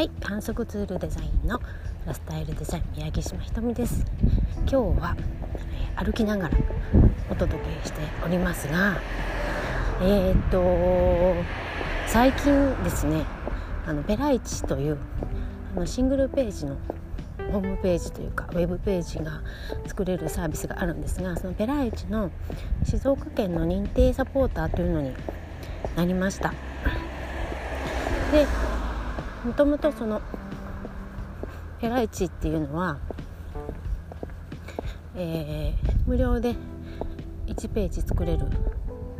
はい観測ツールデザインのラスタイルデザイン宮城島ひとみです。今日は、え、歩きながらお届けしておりますがえー、っと最近ですねあのベライチというあのシングルページのホームページというかウェブページが作れるサービスがあるんですがそのペライチの静岡県の認定サポーターというのになりました。でもともとそのペライチっていうのは、えー、無料で1ページ作れる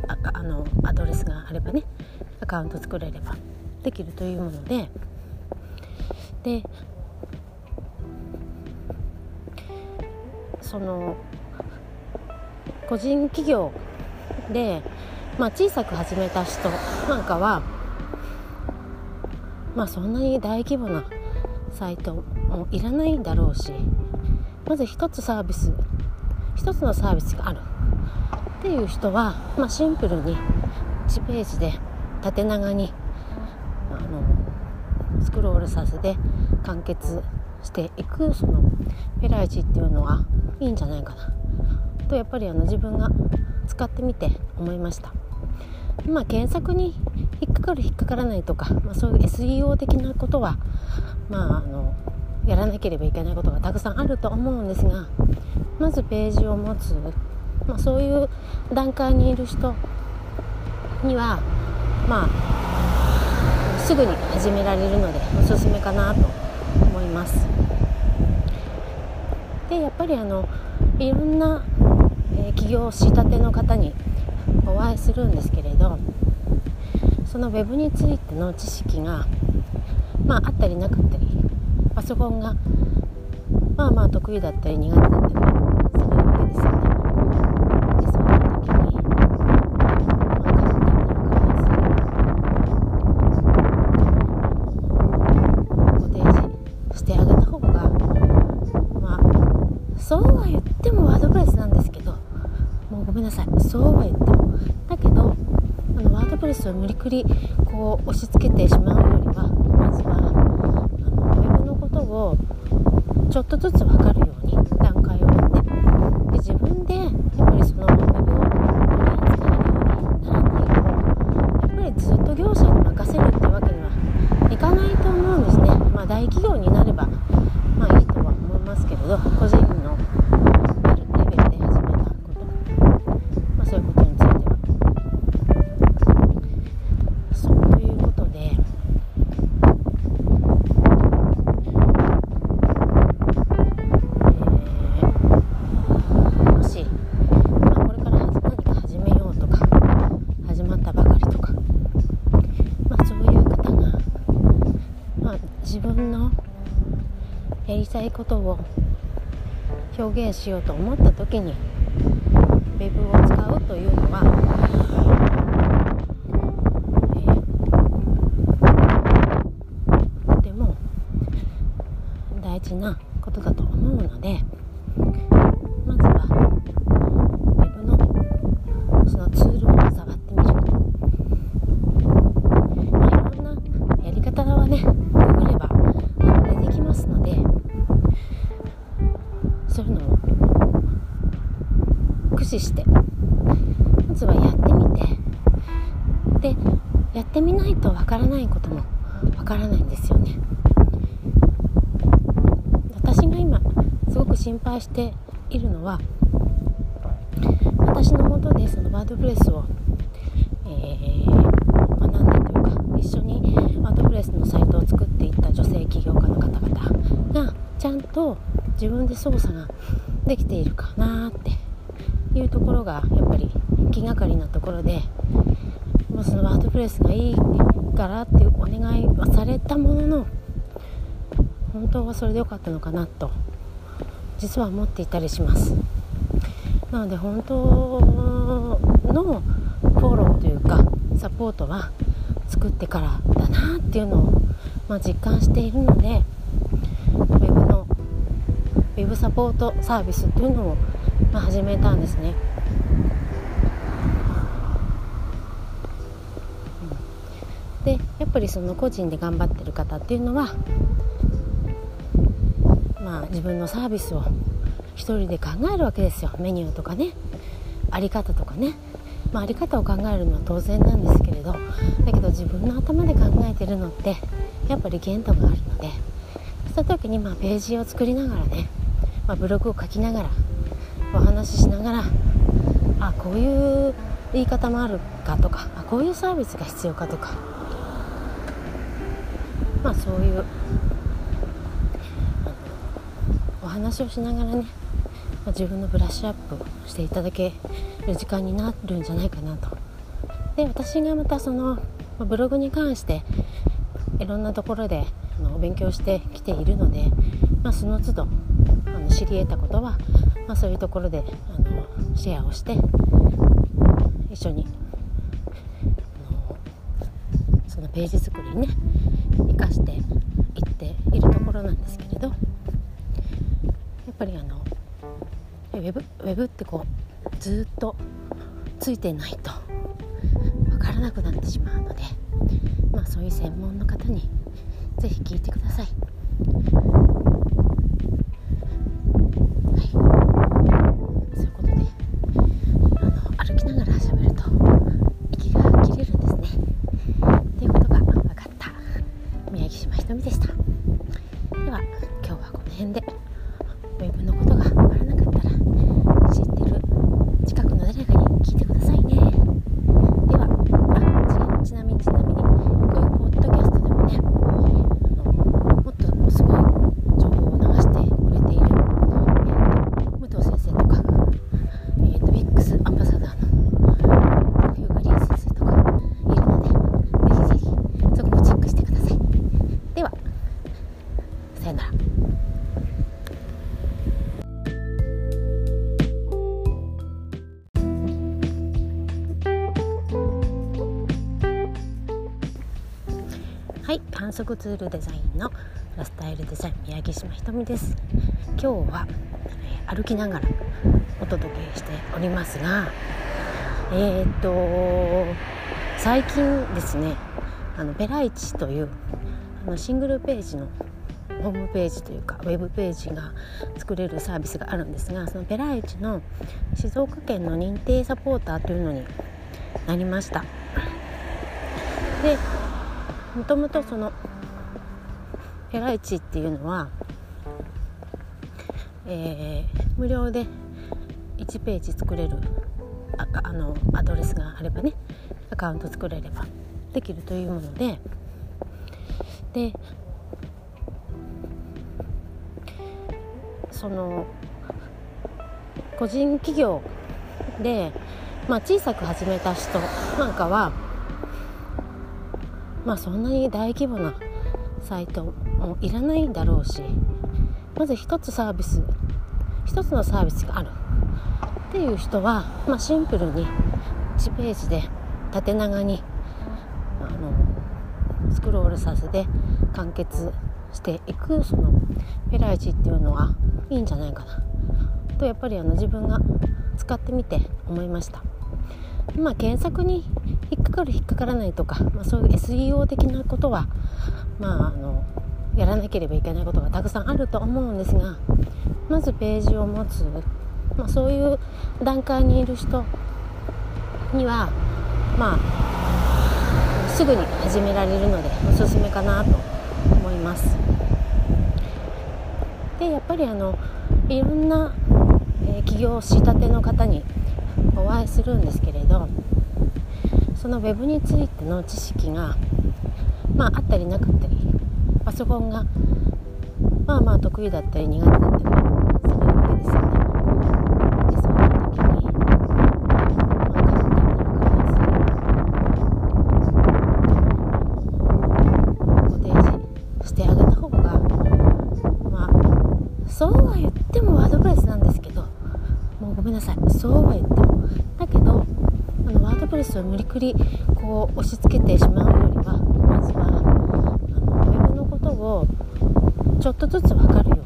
ああのアドレスがあればねアカウント作れればできるというものででその個人企業で、まあ、小さく始めた人なんかはまあそんなに大規模なサイトもいらないんだろうしまず一つサービス一つのサービスがあるっていう人は、まあ、シンプルに1ページで縦長にあのスクロールさせて完結していくそのペライチっていうのはいいんじゃないかなとやっぱりあの自分が使ってみて思いました。まあ、検索に引っかかる引っかからないとか、まあ、そういう SEO 的なことは、まあ、あのやらなければいけないことがたくさんあると思うんですがまずページを持つ、まあ、そういう段階にいる人にはまあすぐに始められるのでおすすめかなと思います。でやっぱりあのいろんな、えー、起業したての方にお会いするんですけれどその web についての知識が、まあ、あったりなかったりパソコンがまあまあ得意だったり苦手だったりするわけですよね。でそういう時に、まあ、簡単な分かりやすいご提示してあげた方がまあそうは言ってもワードプレスなんですけどもうごめんなさいそうは言ってだけどあのワードプレスを無理くりこう押し付けてしまうよりはまずはあのウェブのことをちょっとずつ分かるようにたいことを表現しようと思った時に Web を使うというのは、えー、とても大事なことだと思うのでからないこともわからないんですよね。私が今すごく心配しているのは私のもとでそのワードプレスを、えー、学んだというか一緒にワードプレスのサイトを作っていった女性起業家の方々がちゃんと自分で操作ができているかなっていうところがやっぱり気がかりなところで、ま、そのワードプレスがいいからっていうお願いはされたものの本当はそれでよかったのかなと実は思っていたりしますなので本当のフォローというかサポートは作ってからだなっていうのを、まあ、実感しているのでウェブサポートサービスっていうのを、ま、始めたんですね。っぱりその個人で頑張ってる方っていうのはまあ自分のサービスを一人で考えるわけですよ。メニューとかね。あり方とかね、まあ、あり方を考えるのは当然なんですけれどだけど自分の頭で考えてるのってやっぱり限度があるのでそうした時にまあページを作りながらね、まあ、ブログを書きながらお話ししながらあこういう言い方もあるかとかあこういうサービスが必要かとかまあそういうお話をしながらね、まあ、自分のブラッシュアップしていただける時間になるんじゃないかなと。で私がまたそのブログに関していろんなところであの勉強してきているので、まあ、その都度あの知り得たことは、まあ、そういうところであのシェアをして一緒にあのそのページ作りにね生かしていっているところなんですけれどやっぱりあのウェブウェブってこうずっとついてないと分からなくなってしまうので、まあ、そういう専門の方に是非聞いてください。はい反則ツールデザインのラスタイルデザイン宮城島ひとみです。今日は、え歩きながらお届けしておりますがえー、っと最近ですねあのベライチというあのシングルページのホームページというかウェブページが作れるサービスがあるんですがそのペライチの静岡県の認定サポーターというのになりました。でもともとそのペライチっていうのは、えー、無料で1ページ作れるああのアドレスがあればねアカウント作れればできるというものででその個人企業で、まあ、小さく始めた人なんかはまあそんなに大規模なサイトもいらないんだろうしまず一つサービス一つのサービスがあるっていう人は、まあ、シンプルに1ページで縦長にあのスクロールさせて完結していくそのペライチっていうのはいいんじゃないかなとやっぱりあの自分が使ってみて思いました。まあ、検索に引っかかる引っかからないとか、まあ、そういう SEO 的なことは、まあ、あのやらなければいけないことがたくさんあると思うんですがまずページを持つ、まあ、そういう段階にいる人にはまあすぐに始められるのでおすすめかなと思います。でやっぱりあのいろんな、えー、起業したての方にお会いするんですけれどその web についての知識が、まあ、あったりなかったりパソコンがまあまあ得意だったり苦手だったりするわけですよね。でそういう時に、まあ、簡単な分かりやすいご提示してあげた方がまあそうは言ってもワードプレスなんですけどもうごめんなさいそうは言ってもだけどあのワードプレスを無理くりこう押し付けてしまうよりはまずはあの親のことをちょっとずつ分かるように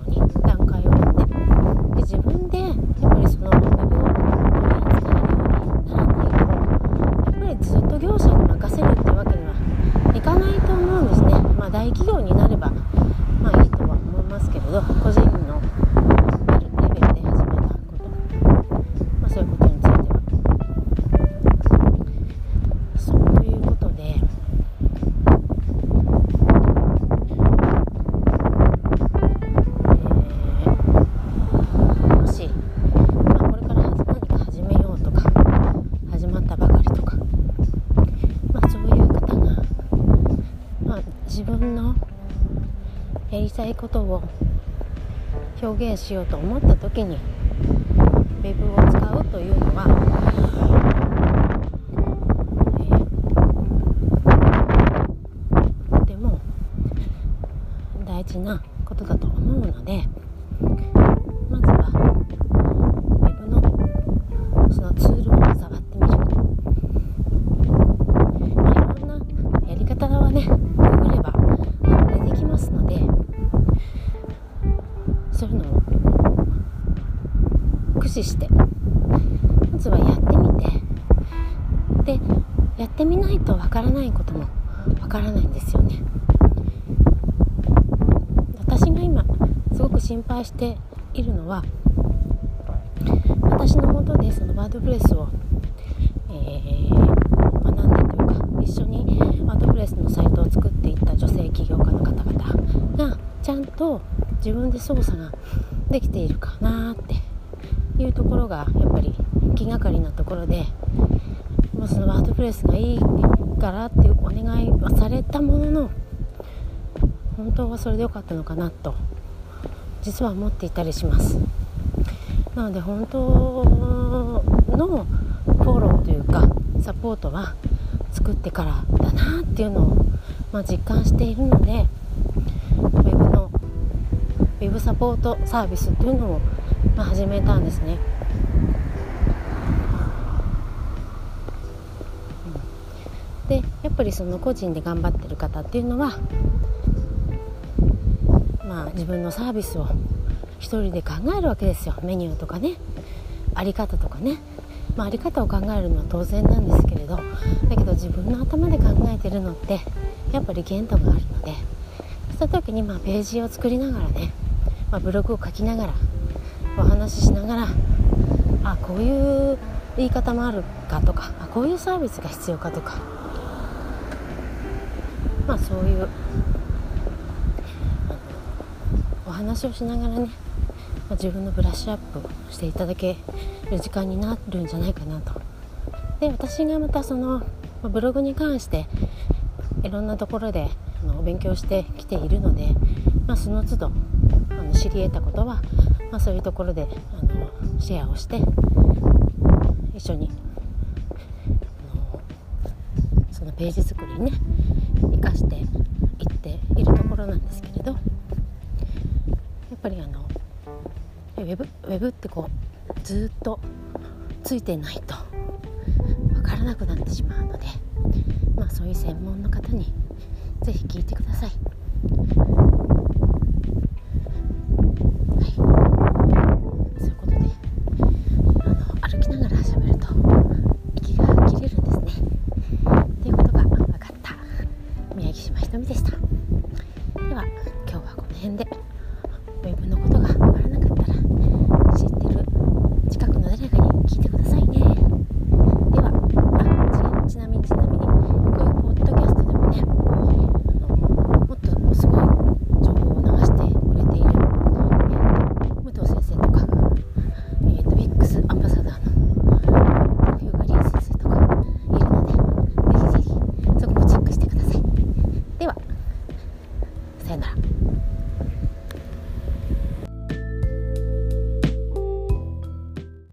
ことを表現しようと思った時に Web を使うというのは、えー、とても大事なことだと思うのでまずはからないこともわからないんですよね。私が今すごく心配しているのは私のもとでそのワードプレスを、えー、学んでというか一緒にワードプレスのサイトを作っていった女性起業家の方々がちゃんと自分で操作ができているかなっていうところがやっぱり気がかりなところで、プレスがいいからっていうお願いはされたものの本当はそれでよかったのかなと実は思っていたりしますなので本当のフォローというかサポートは作ってからだなっていうのを、まあ、実感しているのでウェブサポートサービスっていうのを、まあ、始めたんですね。やっぱりその個人で頑張ってる方っていうのは、まあ、自分のサービスを一人で考えるわけですよ。メニューとかね。あり方とかね、まあ、あり方を考えるのは当然なんですけれどだけど自分の頭で考えてるのってやっぱり限度があるのでそうした時にまあページを作りながらねまあ、ブログを書きながらお話ししながらあこういう言い方もあるかとかあこういうサービスが必要かとかまあそういうお話をしながらね、まあ、自分のブラッシュアップしていただける時間になるんじゃないかなと。で私がまたそのまブログに関していろんなところであの勉強してきているので、まあ、その都度あの知り得たことは、まあ、そういうところであのシェアをして一緒にあのそのページ作りにね生かしていっているところなんですけれどやっぱりあのウェブウェブってこうずっとついてないと分からなくなってしまうので、まあ、そういう専門の方に是非聞いてください。